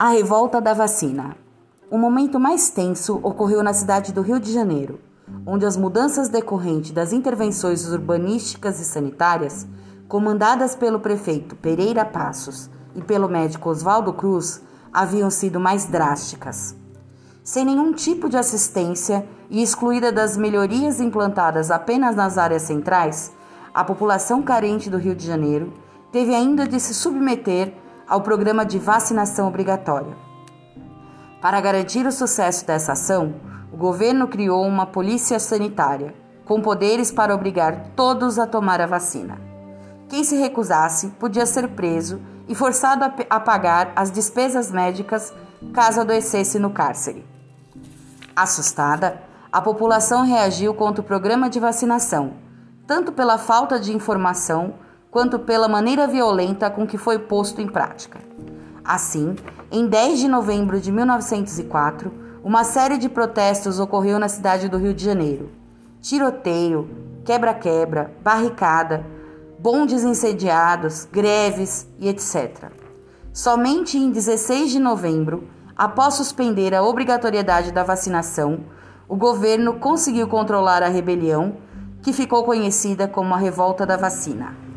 A revolta da vacina. O momento mais tenso ocorreu na cidade do Rio de Janeiro, onde as mudanças decorrentes das intervenções urbanísticas e sanitárias, comandadas pelo prefeito Pereira Passos e pelo médico Oswaldo Cruz, haviam sido mais drásticas. Sem nenhum tipo de assistência e excluída das melhorias implantadas apenas nas áreas centrais, a população carente do Rio de Janeiro teve ainda de se submeter ao programa de vacinação obrigatória. Para garantir o sucesso dessa ação, o governo criou uma polícia sanitária, com poderes para obrigar todos a tomar a vacina. Quem se recusasse podia ser preso e forçado a pagar as despesas médicas caso adoecesse no cárcere. Assustada, a população reagiu contra o programa de vacinação, tanto pela falta de informação quanto pela maneira violenta com que foi posto em prática. Assim, em 10 de novembro de 1904, uma série de protestos ocorreu na cidade do Rio de Janeiro. Tiroteio, quebra-quebra, barricada, bondes incendiados, greves e etc. Somente em 16 de novembro, após suspender a obrigatoriedade da vacinação, o governo conseguiu controlar a rebelião, que ficou conhecida como a Revolta da Vacina.